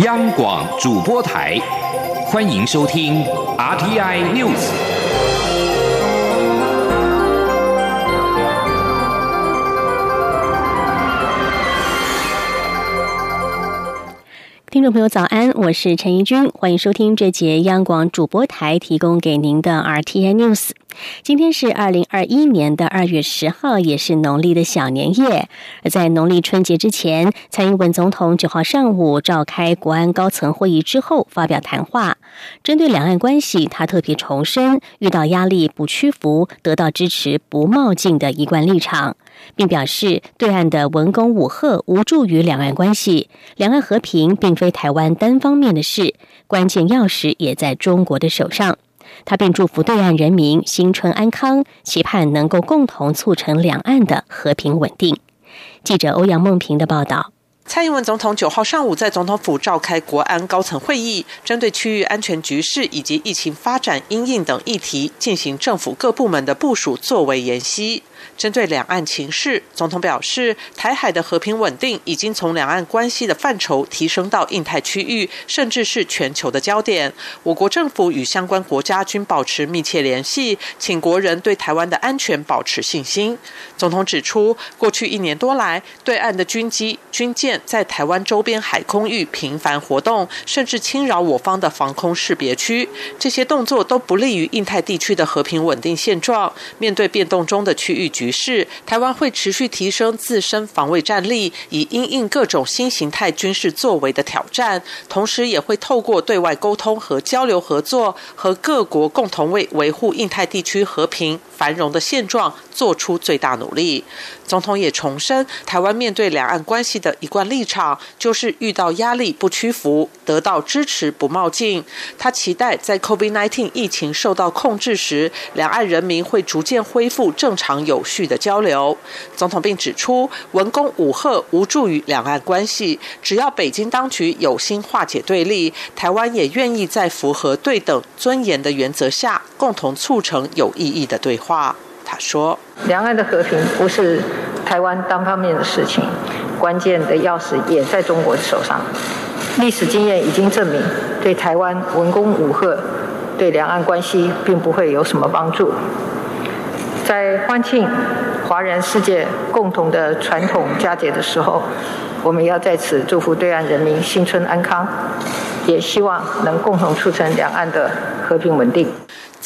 央广主播台，欢迎收听 RTI News。听众朋友，早安，我是陈怡君，欢迎收听这节央广主播台提供给您的 RTI News。今天是二零二一年的二月十号，也是农历的小年夜。而在农历春节之前，蔡英文总统九号上午召开国安高层会议之后发表谈话，针对两岸关系，他特别重申遇到压力不屈服、得到支持不冒进的一贯立场，并表示对岸的文攻武赫无助于两岸关系，两岸和平并非台湾单方面的事，关键钥匙也在中国的手上。他并祝福对岸人民新春安康，期盼能够共同促成两岸的和平稳定。记者欧阳梦平的报道。蔡英文总统九号上午在总统府召开国安高层会议，针对区域安全局势以及疫情发展、因应等议题，进行政府各部门的部署作为研析。针对两岸情势，总统表示，台海的和平稳定已经从两岸关系的范畴提升到印太区域，甚至是全球的焦点。我国政府与相关国家均保持密切联系，请国人对台湾的安全保持信心。总统指出，过去一年多来，对岸的军机、军舰在台湾周边海空域频繁活动，甚至侵扰我方的防空识别区，这些动作都不利于印太地区的和平稳定现状。面对变动中的区域局势，台湾会持续提升自身防卫战力，以应应各种新形态军事作为的挑战。同时，也会透过对外沟通和交流合作，和各国共同为维护印太地区和平繁荣的现状做出最大努力。总统也重申，台湾面对两岸关系的一贯立场，就是遇到压力不屈服，得到支持不冒进。他期待在 COVID-19 疫情受到控制时，两岸人民会逐渐恢复正常有有序的交流。总统并指出，文攻武赫无助于两岸关系，只要北京当局有心化解对立，台湾也愿意在符合对等尊严的原则下，共同促成有意义的对话。他说：“两岸的和平不是台湾单方面的事情，关键的钥匙也在中国手上。历史经验已经证明，对台湾文攻武赫，对两岸关系并不会有什么帮助。在欢庆华人世界共同的传统佳节的时候，我们要在此祝福对岸人民新春安康，也希望能共同促成两岸的和平稳定。”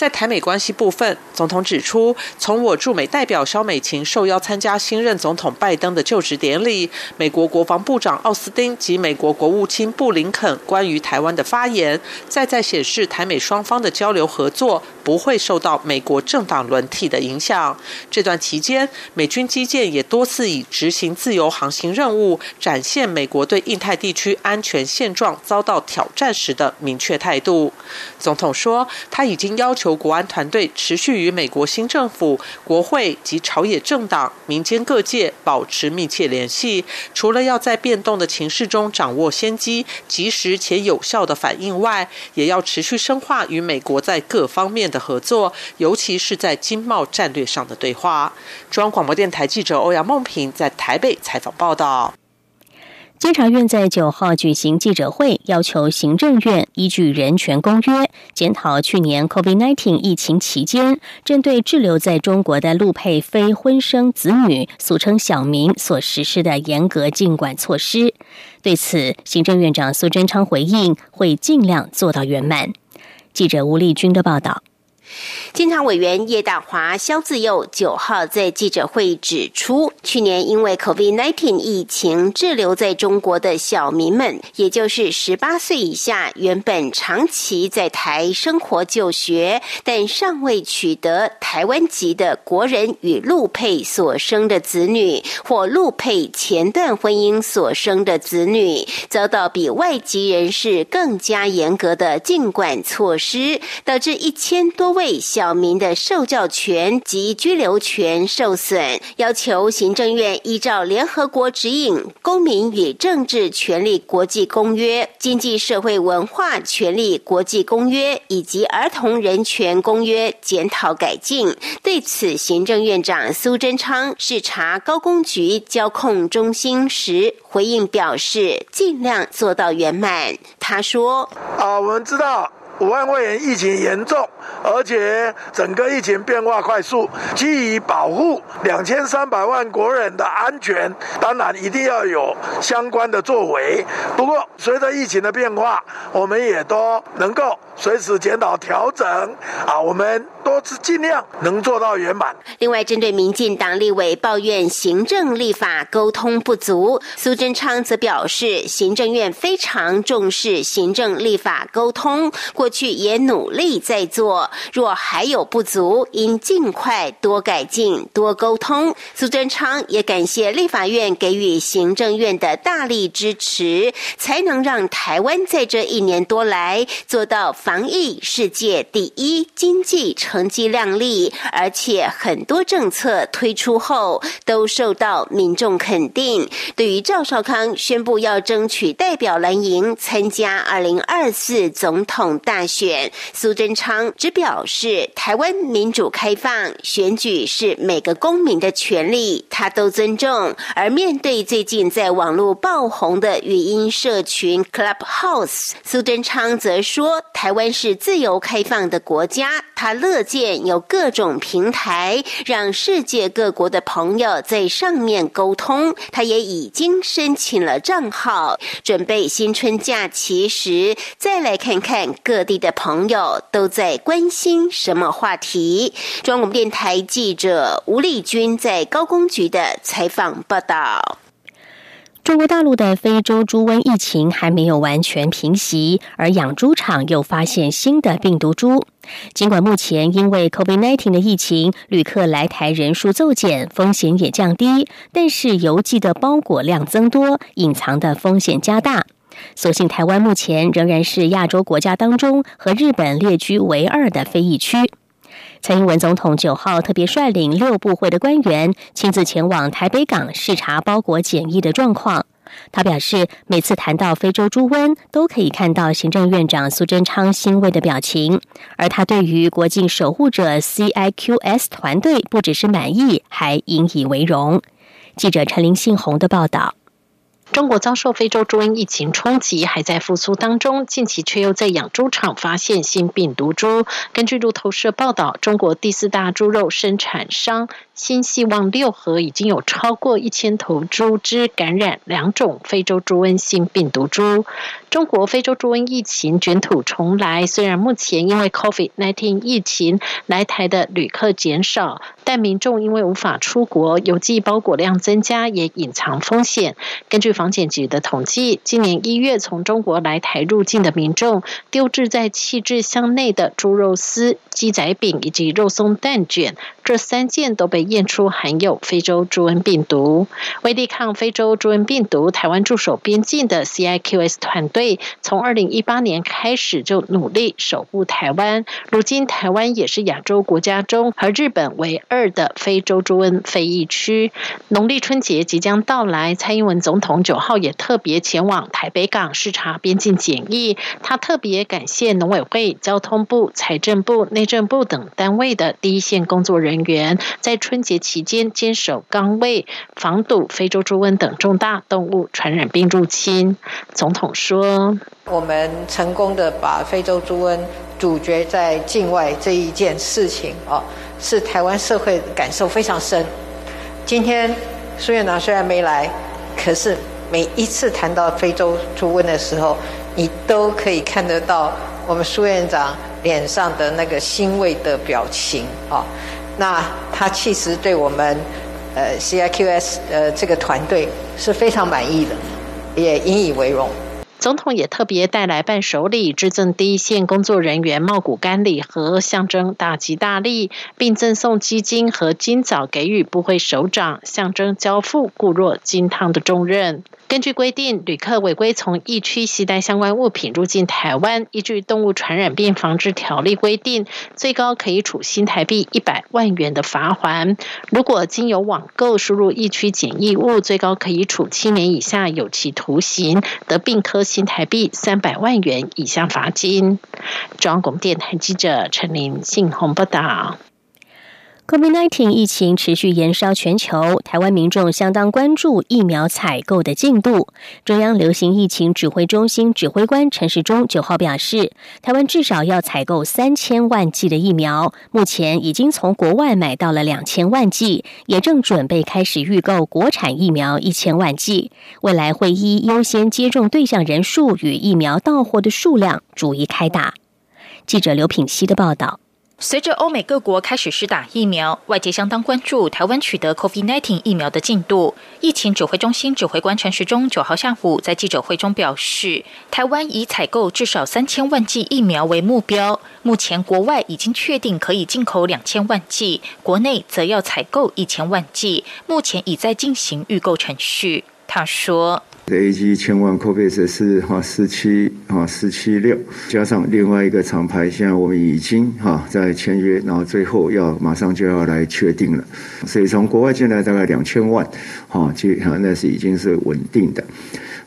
在台美关系部分，总统指出，从我驻美代表肖美琴受邀参加新任总统拜登的就职典礼，美国国防部长奥斯汀及美国国务卿布林肯关于台湾的发言，再再显示台美双方的交流合作不会受到美国政党轮替的影响。这段期间，美军基建也多次以执行自由航行任务，展现美国对印太地区安全现状遭到挑战时的明确态度。总统说，他已经要求。国安团队持续与美国新政府、国会及朝野政党、民间各界保持密切联系。除了要在变动的情势中掌握先机、及时且有效的反应外，也要持续深化与美国在各方面的合作，尤其是在经贸战略上的对话。中央广播电台记者欧阳梦平在台北采访报道。监察院在九号举行记者会，要求行政院依据人权公约，检讨去年 COVID-19 疫情期间，针对滞留在中国的陆配非婚生子女（俗称小民）所实施的严格禁管措施。对此，行政院长苏贞昌回应，会尽量做到圆满。记者吴丽君的报道。监察委员叶大华、肖自佑九号在记者会指出，去年因为 COVID-19 疫情滞留在中国的小民们，也就是十八岁以下，原本长期在台生活就学，但尚未取得台湾籍的国人与陆配所生的子女，或陆配前段婚姻所生的子女，遭到比外籍人士更加严格的禁管措施，导致一千多万。为小民的受教权及居留权受损，要求行政院依照联合国指引《公民与政治权利国际公约》、《经济社会文化权利国际公约》以及《儿童人权公约》检讨改进。对此，行政院长苏贞昌视察高工局交控中心时回应表示，尽量做到圆满。他说：“啊，我们知道。”武汉肺炎疫情严重，而且整个疫情变化快速，基于保护两千三百万国人的安全，当然一定要有相关的作为。不过，随着疫情的变化，我们也都能够随时检讨调整。啊，我们都是尽量能做到圆满。另外，针对民进党立委抱怨行政立法沟通不足，苏贞昌则表示，行政院非常重视行政立法沟通。过去也努力在做，若还有不足，应尽快多改进、多沟通。苏贞昌也感谢立法院给予行政院的大力支持，才能让台湾在这一年多来做到防疫世界第一，经济成绩亮丽，而且很多政策推出后都受到民众肯定。对于赵少康宣布要争取代表蓝营参加二零二四总统大。选苏贞昌只表示，台湾民主开放，选举是每个公民的权利，他都尊重。而面对最近在网络爆红的语音社群 Clubhouse，苏贞昌则说，台湾是自由开放的国家，他乐见有各种平台，让世界各国的朋友在上面沟通。他也已经申请了账号，准备新春假期时再来看看各。各地的朋友都在关心什么话题？中央广电台记者吴丽君在高工局的采访报道。中国大陆的非洲猪瘟疫情还没有完全平息，而养猪场又发现新的病毒株。尽管目前因为 COVID-19 的疫情，旅客来台人数骤减，风险也降低，但是邮寄的包裹量增多，隐藏的风险加大。所幸台湾目前仍然是亚洲国家当中和日本列居唯二的非疫区。蔡英文总统九号特别率领六部会的官员亲自前往台北港视察包裹检疫的状况。他表示，每次谈到非洲猪瘟，都可以看到行政院长苏贞昌欣慰的表情。而他对于国境守护者 CIQS 团队不只是满意，还引以为荣。记者陈林信宏的报道。中国遭受非洲猪瘟疫情冲击，还在复苏当中。近期却又在养猪场发现新病毒株。根据路透社报道，中国第四大猪肉生产商新希望六合已经有超过一千头猪只感染两种非洲猪瘟性病毒株。中国非洲猪瘟疫情卷土重来，虽然目前因为 COVID-19 疫情来台的旅客减少，但民众因为无法出国，邮寄包裹量增加，也隐藏风险。根据房检局的统计，今年一月从中国来台入境的民众，丢置在气质箱内的猪肉丝、鸡仔饼以及肉松蛋卷，这三件都被验出含有非洲猪瘟病毒。为抵抗非洲猪瘟病毒，台湾驻守边境的 CIQS 团队从二零一八年开始就努力守护台湾。如今，台湾也是亚洲国家中和日本为二的非洲猪瘟非疫区。农历春节即将到来，蔡英文总统。九号也特别前往台北港视察边境检疫，他特别感谢农委会、交通部、财政部、内政部等单位的第一线工作人员，在春春节期间坚守岗位，防堵非洲猪瘟等重大动物传染病入侵。总统说：“我们成功的把非洲猪瘟阻绝在境外这一件事情，哦，是台湾社会感受非常深。今天苏院长虽然没来，可是。”每一次谈到非洲猪瘟的时候，你都可以看得到我们苏院长脸上的那个欣慰的表情啊。那他其实对我们呃 CIQS 呃这个团队是非常满意的，也引以为荣。总统也特别带来伴手礼，致赠第一线工作人员茂谷干礼和，象征大吉大利，并赠送基金和金枣给予部会首长，象征交付固若金汤的重任。根据规定，旅客违规从疫区携带相关物品入境台湾，依据《动物传染病防治条例》规定，最高可以处新台币一百万元的罚款。如果经由网购输入疫区检疫物，最高可以处七年以下有期徒刑，得并科新台币三百万元以下罚金。中央广播电台记者陈林信鸿报道。COVID-19 疫情持续延烧全球，台湾民众相当关注疫苗采购的进度。中央流行疫情指挥中心指挥官陈时中九号表示，台湾至少要采购三千万剂的疫苗，目前已经从国外买到了两千万剂，也正准备开始预购国产疫苗一千万剂。未来会依优先接种对象人数与疫苗到货的数量逐一开打。记者刘品希的报道。随着欧美各国开始施打疫苗，外界相当关注台湾取得 COVID-19 疫苗的进度。疫情指挥中心指挥官陈时中九号下午在记者会中表示，台湾以采购至少三千万剂疫苗为目标，目前国外已经确定可以进口两千万剂，国内则要采购一千万剂，目前已在进行预购程序。他说。A G 千万 COVAX 是哈四七哈四七六，加上另外一个厂牌，现在我们已经哈在签约，然后最后要马上就要来确定了，所以从国外进来大概两千万，哈，就那是已经是稳定的。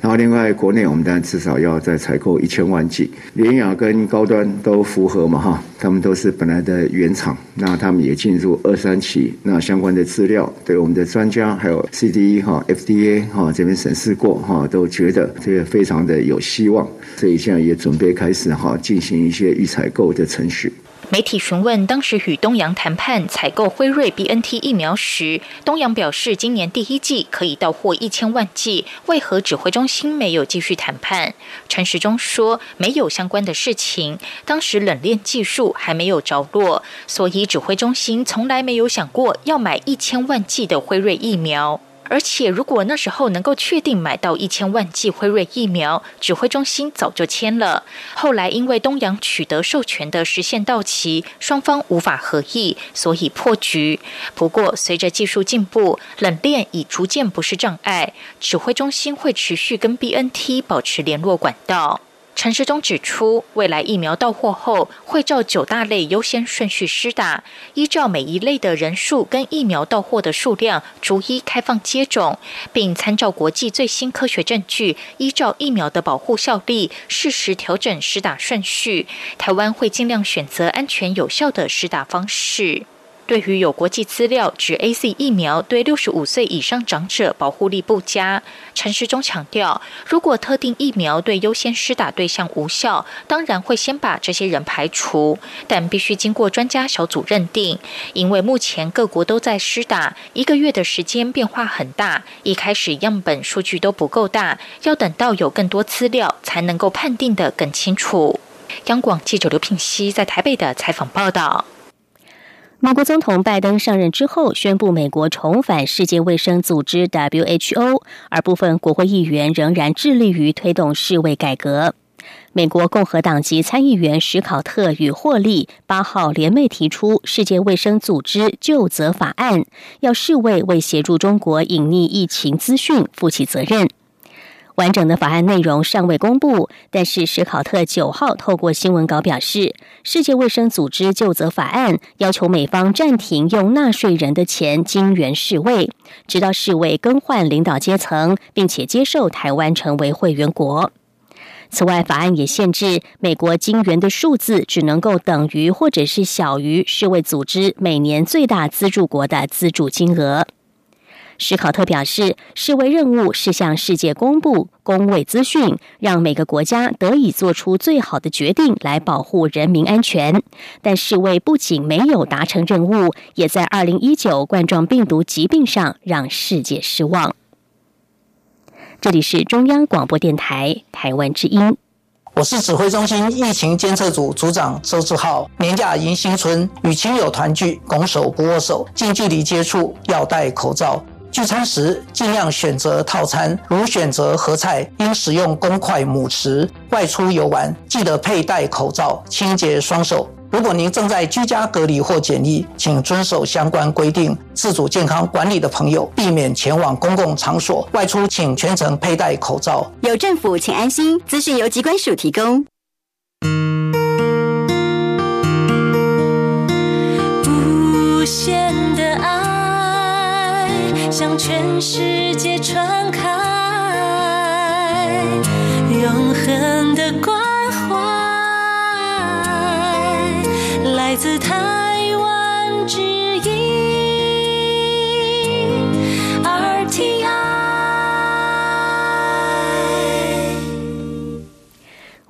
然后，另外国内我们当然至少要再采购一千万剂，联雅跟高端都符合嘛哈，他们都是本来的原厂，那他们也进入二三期，那相关的资料对我们的专家还有 CDE 哈 FDA 哈这边审视过哈，都觉得这个非常的有希望，所以现在也准备开始哈进行一些预采购的程序。媒体询问当时与东阳谈判采购辉瑞 B N T 疫苗时，东阳表示今年第一季可以到货一千万剂，为何指挥中心没有继续谈判？陈时中说没有相关的事情，当时冷链技术还没有着落，所以指挥中心从来没有想过要买一千万剂的辉瑞疫苗。而且，如果那时候能够确定买到一千万剂辉瑞疫苗，指挥中心早就签了。后来因为东阳取得授权的时限到期，双方无法合意，所以破局。不过，随着技术进步，冷链已逐渐不是障碍，指挥中心会持续跟 BNT 保持联络管道。陈时中指出，未来疫苗到货后，会照九大类优先顺序施打，依照每一类的人数跟疫苗到货的数量，逐一开放接种，并参照国际最新科学证据，依照疫苗的保护效力，适时调整施打顺序。台湾会尽量选择安全有效的施打方式。对于有国际资料指 A Z 疫苗对六十五岁以上长者保护力不佳，陈时中强调，如果特定疫苗对优先施打对象无效，当然会先把这些人排除，但必须经过专家小组认定。因为目前各国都在施打，一个月的时间变化很大，一开始样本数据都不够大，要等到有更多资料才能够判定的更清楚。央广记者刘品熙在台北的采访报道。美国总统拜登上任之后，宣布美国重返世界卫生组织 （WHO），而部分国会议员仍然致力于推动世卫改革。美国共和党籍参议员史考特与霍利八号联袂提出世界卫生组织就责法案，要世卫为协助中国隐匿疫情资讯负起责任。完整的法案内容尚未公布，但是史考特九号透过新闻稿表示，世界卫生组织就责法案要求美方暂停用纳税人的钱金援世卫，直到世卫更换领导阶层，并且接受台湾成为会员国。此外，法案也限制美国金援的数字只能够等于或者是小于世卫组织每年最大资助国的资助金额。史考特表示，世卫任务是向世界公布公卫资讯，让每个国家得以做出最好的决定来保护人民安全。但世卫不仅没有达成任务，也在二零一九冠状病毒疾病上让世界失望。这里是中央广播电台台湾之音，我是指挥中心疫情监测组组长周志浩。年假迎新春，与亲友团聚，拱手不握手，近距离接触要戴口罩。聚餐时尽量选择套餐，如选择合菜，应使用公筷母匙。外出游玩，记得佩戴口罩，清洁双手。如果您正在居家隔离或检疫，请遵守相关规定，自主健康管理的朋友避免前往公共场所。外出请全程佩戴口罩。有政府，请安心。资讯由机关署提供。无限向全世界传开，永恒的关怀。来自他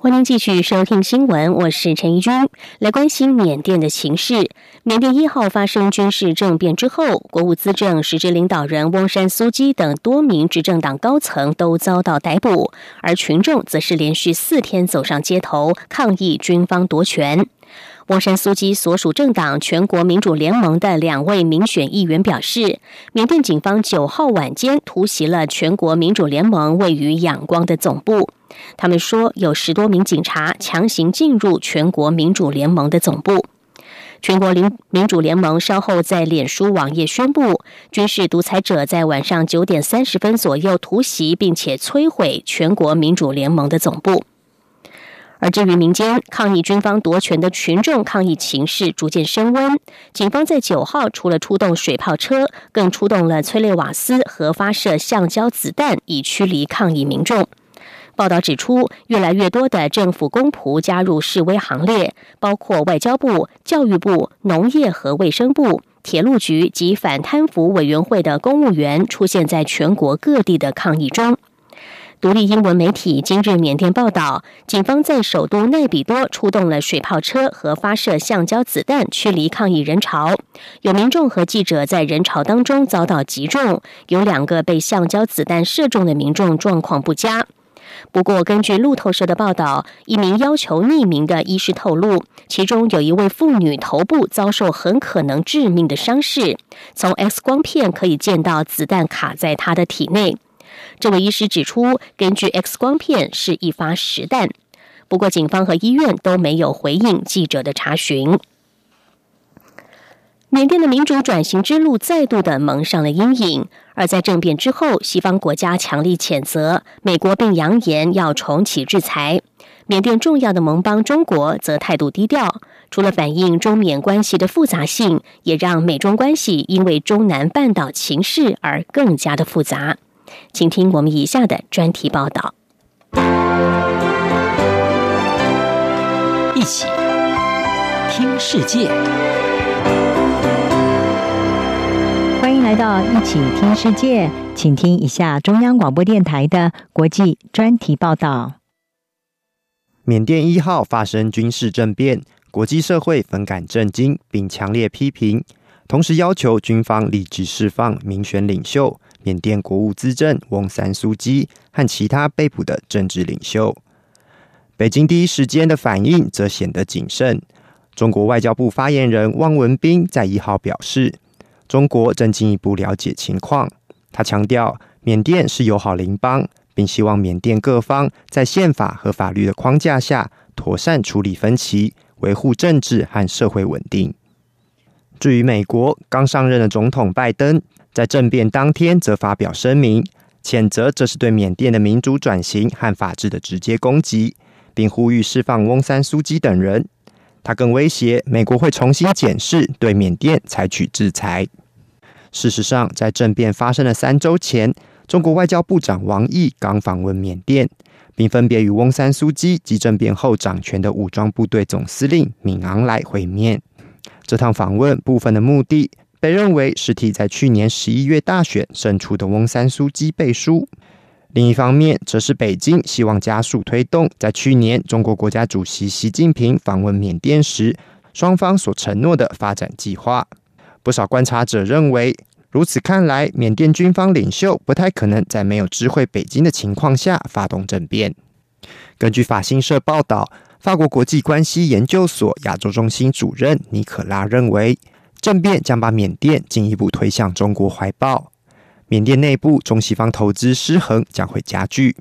欢迎继续收听新闻，我是陈怡君，来关心缅甸的情势。缅甸一号发生军事政变之后，国务资政、实质领导人翁山苏基等多名执政党高层都遭到逮捕，而群众则是连续四天走上街头抗议军方夺权。翁山苏基所属政党全国民主联盟的两位民选议员表示，缅甸警方九号晚间突袭了全国民主联盟位于仰光的总部。他们说，有十多名警察强行进入全国民主联盟的总部。全国民民主联盟稍后在脸书网页宣布，军事独裁者在晚上九点三十分左右突袭并且摧毁全国民主联盟的总部。而至于民间抗议军方夺权的群众抗议情势逐渐升温，警方在九号除了出动水炮车，更出动了催泪瓦斯和发射橡胶子弹，以驱离抗议民众。报道指出，越来越多的政府公仆加入示威行列，包括外交部、教育部、农业和卫生部、铁路局及反贪腐委员会的公务员出现在全国各地的抗议中。独立英文媒体今日缅甸报道，警方在首都奈比多出动了水炮车和发射橡胶子弹驱离抗议人潮，有民众和记者在人潮当中遭到击中，有两个被橡胶子弹射中的民众状况不佳。不过，根据路透社的报道，一名要求匿名的医师透露，其中有一位妇女头部遭受很可能致命的伤势，从 X 光片可以见到子弹卡在她的体内。这位医师指出，根据 X 光片是一发实弹。不过，警方和医院都没有回应记者的查询。缅甸的民主转型之路再度的蒙上了阴影，而在政变之后，西方国家强力谴责美国，并扬言要重启制裁。缅甸重要的盟邦中国则态度低调，除了反映中缅关系的复杂性，也让美中关系因为中南半岛情势而更加的复杂。请听我们以下的专题报道。一起听世界，欢迎来到一起听世界，请听一下中央广播电台的国际专题报道。缅甸一号发生军事政变，国际社会分感震惊，并强烈批评，同时要求军方立即释放民选领袖。缅甸国务资政翁三苏基和其他被捕的政治领袖，北京第一时间的反应则显得谨慎。中国外交部发言人汪文斌在一号表示，中国正进一步了解情况。他强调，缅甸是友好邻邦，并希望缅甸各方在宪法和法律的框架下妥善处理分歧，维护政治和社会稳定。至于美国刚上任的总统拜登。在政变当天，则发表声明，谴责这是对缅甸的民主转型和法治的直接攻击，并呼吁释放翁山苏基等人。他更威胁美国会重新检视对缅甸采取制裁。事实上，在政变发生的三周前，中国外交部长王毅刚访问缅甸，并分别与翁山苏基及政变后掌权的武装部队总司令敏昂莱会面。这趟访问部分的目的。被认为是替在去年十一月大选胜出的翁山苏基背书。另一方面，则是北京希望加速推动在去年中国国家主席习近平访问缅甸时，双方所承诺的发展计划。不少观察者认为，如此看来，缅甸军方领袖不太可能在没有知会北京的情况下发动政变。根据法新社报道，法国国际关系研究所亚洲中心主任尼可拉认为。政变将把缅甸进一步推向中国怀抱，缅甸内部中西方投资失衡将会加剧。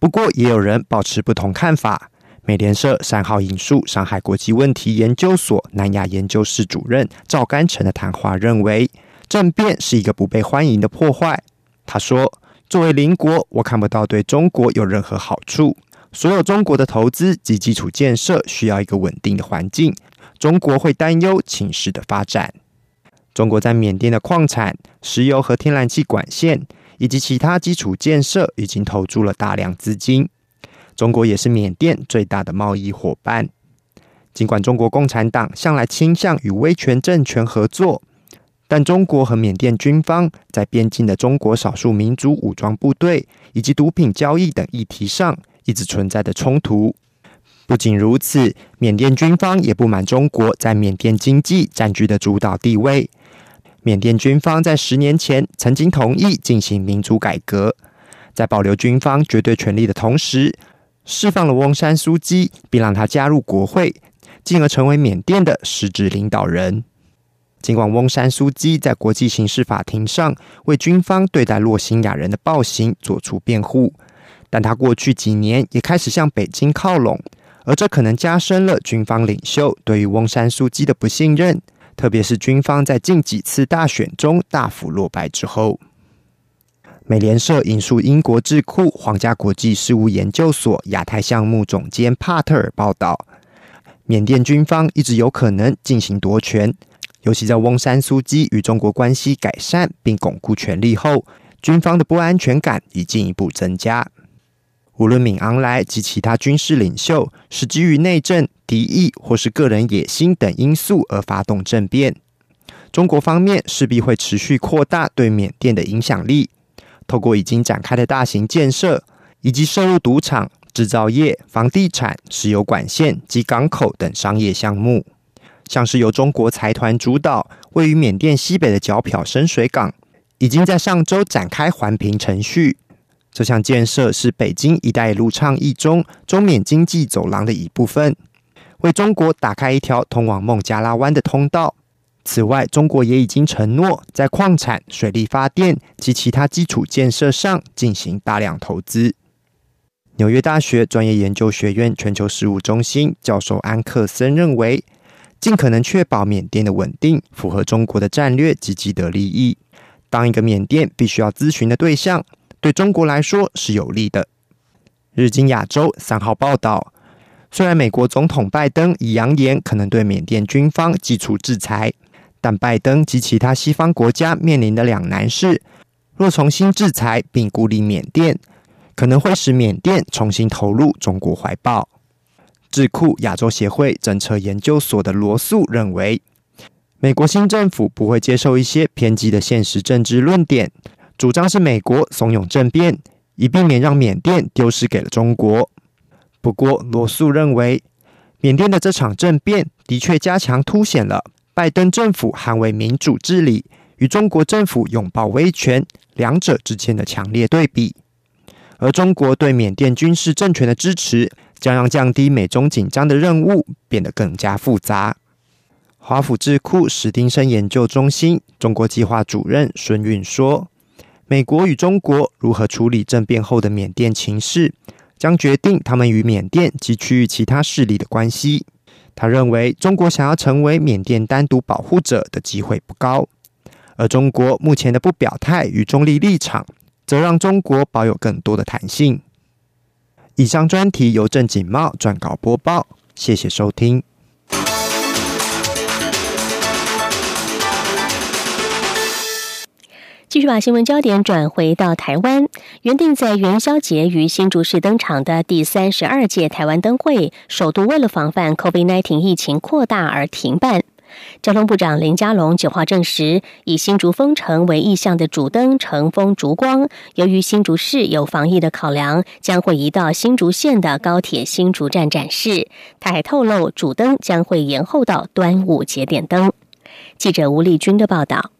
不过，也有人保持不同看法。美联社三号引述上海国际问题研究所南亚研究室主任赵干成的谈话，认为政变是一个不被欢迎的破坏。他说：“作为邻国，我看不到对中国有任何好处。所有中国的投资及基础建设需要一个稳定的环境。中国会担忧情势的发展。中国在缅甸的矿产、石油和天然气管线以及其他基础建设已经投注了大量资金。”中国也是缅甸最大的贸易伙伴。尽管中国共产党向来倾向与威权政权合作，但中国和缅甸军方在边境的中国少数民族武装部队以及毒品交易等议题上一直存在的冲突。不仅如此，缅甸军方也不满中国在缅甸经济占据的主导地位。缅甸军方在十年前曾经同意进行民主改革，在保留军方绝对权力的同时。释放了翁山苏基，并让他加入国会，进而成为缅甸的实质领导人。尽管翁山苏基在国际刑事法庭上为军方对待洛辛亚人的暴行做出辩护，但他过去几年也开始向北京靠拢，而这可能加深了军方领袖对于翁山苏姬的不信任，特别是军方在近几次大选中大幅落败之后。美联社引述英国智库皇家国际事务研究所亚太项目总监帕特尔报道，缅甸军方一直有可能进行夺权，尤其在翁山苏姬与中国关系改善并巩固权力后，军方的不安全感已进一步增加。无论敏昂莱及其他军事领袖是基于内政、敌意或是个人野心等因素而发动政变，中国方面势必会持续扩大对缅甸的影响力。透过已经展开的大型建设，以及涉入赌场、制造业、房地产、石油管线及港口等商业项目，像是由中国财团主导、位于缅甸西北的皎漂深水港，已经在上周展开环评程序。这项建设是北京“一带一路”倡议中中缅经济走廊的一部分，为中国打开一条通往孟加拉湾的通道。此外，中国也已经承诺在矿产、水力发电及其他基础建设上进行大量投资。纽约大学专业研究学院全球事务中心教授安克森认为，尽可能确保缅甸的稳定，符合中国的战略及既得利益。当一个缅甸必须要咨询的对象，对中国来说是有利的。日经亚洲三号报道，虽然美国总统拜登已扬言可能对缅甸军方祭出制裁。但拜登及其他西方国家面临的两难是：若重新制裁并孤立缅甸，可能会使缅甸重新投入中国怀抱。智库亚洲协会政策研究所的罗素认为，美国新政府不会接受一些偏激的现实政治论点，主张是美国怂恿政变，以避免让缅甸丢失给了中国。不过，罗素认为，缅甸的这场政变的确加强凸显了。拜登政府捍卫民主治理，与中国政府拥抱威权，两者之间的强烈对比。而中国对缅甸军事政权的支持，将让降低美中紧张的任务变得更加复杂。华府智库史丁生研究中心中国计划主任孙运说：“美国与中国如何处理政变后的缅甸情势，将决定他们与缅甸及区域其他势力的关系。”他认为，中国想要成为缅甸单独保护者的机会不高，而中国目前的不表态与中立立场，则让中国保有更多的弹性。以上专题由郑锦茂撰稿播报，谢谢收听。继续把新闻焦点转回到台湾，原定在元宵节于新竹市登场的第三十二届台湾灯会，首度为了防范 COVID-19 疫情扩大而停办。交通部长林佳龙九号证实，以新竹封城为意向的主灯乘风烛光，由于新竹市有防疫的考量，将会移到新竹县的高铁新竹站展示。他还透露，主灯将会延后到端午节点灯。记者吴丽君的报道。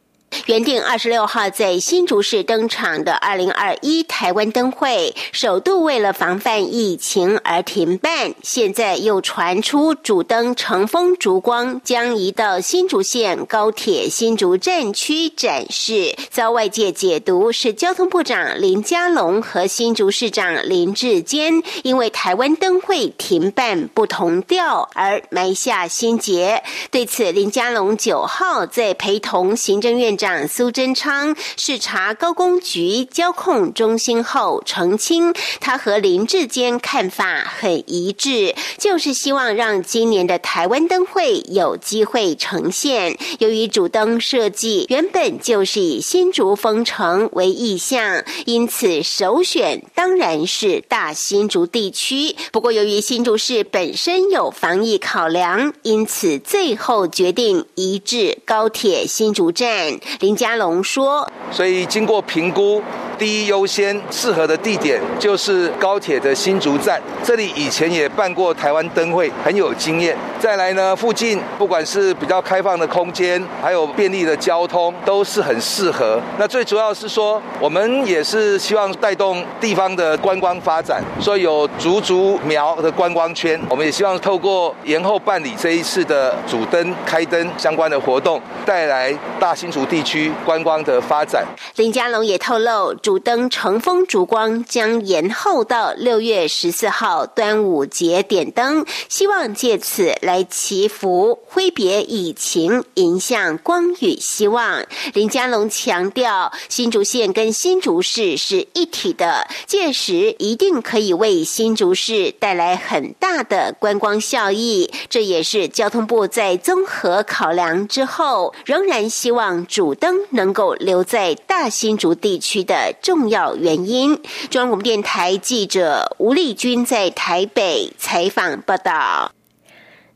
原定二十六号在新竹市登场的二零二一台湾灯会，首度为了防范疫情而停办。现在又传出主灯乘风烛光将移到新竹县高铁新竹站区展示，遭外界解读是交通部长林佳龙和新竹市长林志坚因为台湾灯会停办不同调而埋下心结。对此，林佳龙九号在陪同行政院长。苏贞昌视察高工局交控中心后澄清，他和林志坚看法很一致，就是希望让今年的台湾灯会有机会呈现。由于主灯设计原本就是以新竹封城为意向，因此首选当然是大新竹地区。不过，由于新竹市本身有防疫考量，因此最后决定移至高铁新竹站。林佳龙说：“所以经过评估，第一优先适合的地点就是高铁的新竹站。这里以前也办过台湾灯会，很有经验。再来呢，附近不管是比较开放的空间，还有便利的交通，都是很适合。那最主要是说，我们也是希望带动地方的观光发展，所以有竹竹苗的观光圈。我们也希望透过延后办理这一次的主灯开灯相关的活动，带来大新竹地区。”观光的发展，林佳龙也透露，主灯乘风烛光将延后到六月十四号端午节点灯，希望借此来祈福，挥别疫情，迎向光与希望。林佳龙强调，新竹县跟新竹市是一体的，届时一定可以为新竹市带来很大的观光效益。这也是交通部在综合考量之后，仍然希望主灯。能够留在大新竹地区的重要原因。中央广播电台记者吴丽君在台北采访报道。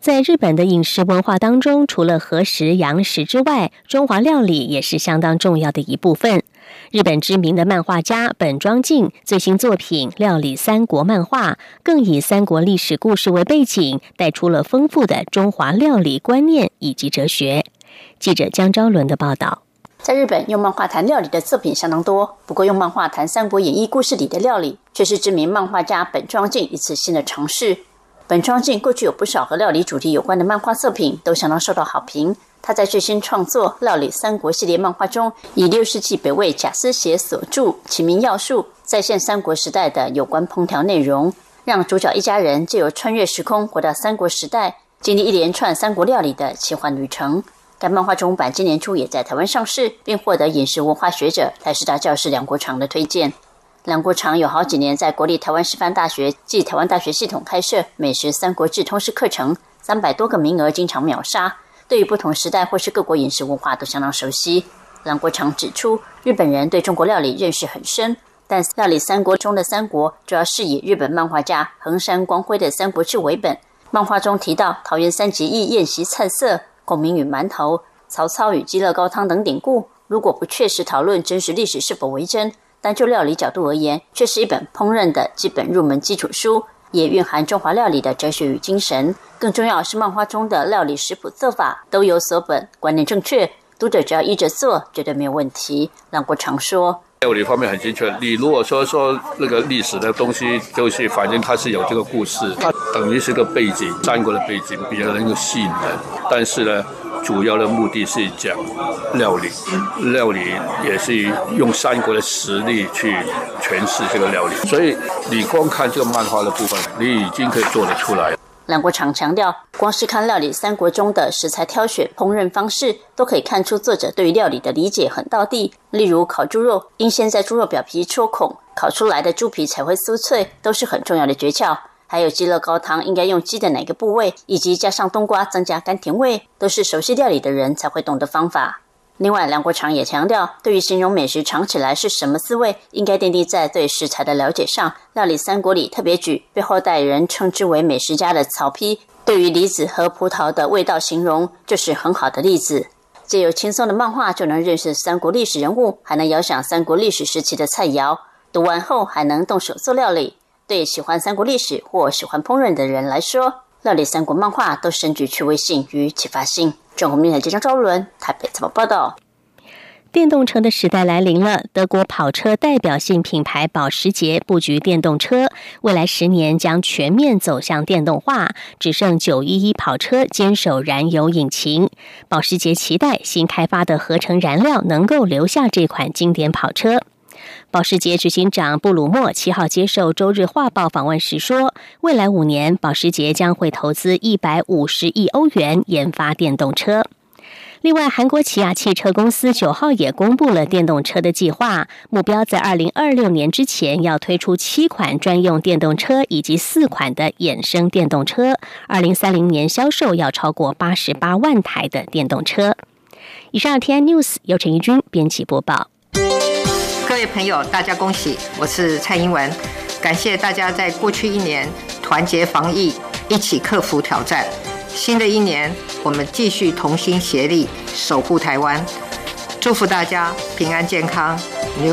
在日本的饮食文化当中，除了和食、洋食之外，中华料理也是相当重要的一部分。日本知名的漫画家本庄敬最新作品《料理三国》漫画，更以三国历史故事为背景，带出了丰富的中华料理观念以及哲学。记者江昭伦的报道。在日本，用漫画谈料理的作品相当多。不过，用漫画谈《三国演义》故事里的料理，却是知名漫画家本庄敬一次新的尝试。本庄敬过去有不少和料理主题有关的漫画作品，都相当受到好评。他在最新创作《料理三国》系列漫画中，以六世纪北魏贾思勰所著《启明要术》再现三国时代的有关烹调内容，让主角一家人借由穿越时空回到三国时代，经历一连串三国料理的奇幻旅程。该漫画中版今年初也在台湾上市，并获得饮食文化学者、台师大教师梁国长的推荐。梁国长有好几年在国立台湾师范大学暨台湾大学系统开设美食《三国志》通识课程，三百多个名额经常秒杀。对于不同时代或是各国饮食文化都相当熟悉。梁国长指出，日本人对中国料理认识很深，但料理三国中的三国主要是以日本漫画家横山光辉的《三国志》为本。漫画中提到桃园三结义宴席菜色。孔明与馒头、曹操与鸡乐高汤等典故，如果不确实讨论真实历史是否为真，单就料理角度而言，却是一本烹饪的基本入门基础书，也蕴含中华料理的哲学与精神。更重要是，漫画中的料理食谱做法都有所本，观念正确，读者只要依着做，绝对没有问题。梁国常说。料理方面很精确。你如果说说那个历史的东西，就是反正它是有这个故事，它等于是个背景，三国的背景比较能够吸引人。但是呢，主要的目的是讲料理，料理也是用三国的实力去诠释这个料理。所以你光看这个漫画的部分，你已经可以做得出来了。梁国常强调，光是看料理三国中的食材挑选、烹饪方式，都可以看出作者对于料理的理解很到地。例如，烤猪肉应先在猪肉表皮戳孔，烤出来的猪皮才会酥脆，都是很重要的诀窍。还有鸡乐高汤应该用鸡的哪个部位，以及加上冬瓜增加甘甜味，都是熟悉料理的人才会懂的方法。另外，梁国长也强调，对于形容美食尝起来是什么滋味，应该奠定在对食材的了解上。料理三国里特别举被后代人称之为美食家的曹丕，对于梨子和葡萄的味道形容，就是很好的例子。借由轻松的漫画就能认识三国历史人物，还能遥想三国历史时期的菜肴。读完后还能动手做料理，对喜欢三国历史或喜欢烹饪的人来说，料理三国漫画都深具趣味性与启发性。中国民台记者赵伦台北怎么报道。电动车的时代来临了。德国跑车代表性品牌保时捷布局电动车，未来十年将全面走向电动化，只剩911跑车坚守燃油引擎。保时捷期待新开发的合成燃料能够留下这款经典跑车。保时捷执行长布鲁默七号接受《周日画报》访问时说，未来五年，保时捷将会投资一百五十亿欧元研发电动车。另外，韩国起亚汽车公司九号也公布了电动车的计划，目标在二零二六年之前要推出七款专用电动车以及四款的衍生电动车，二零三零年销售要超过八十八万台的电动车。以上 T N News 由陈一军编辑播报。各位朋友，大家恭喜！我是蔡英文，感谢大家在过去一年团结防疫，一起克服挑战。新的一年，我们继续同心协力守护台湾，祝福大家平安健康，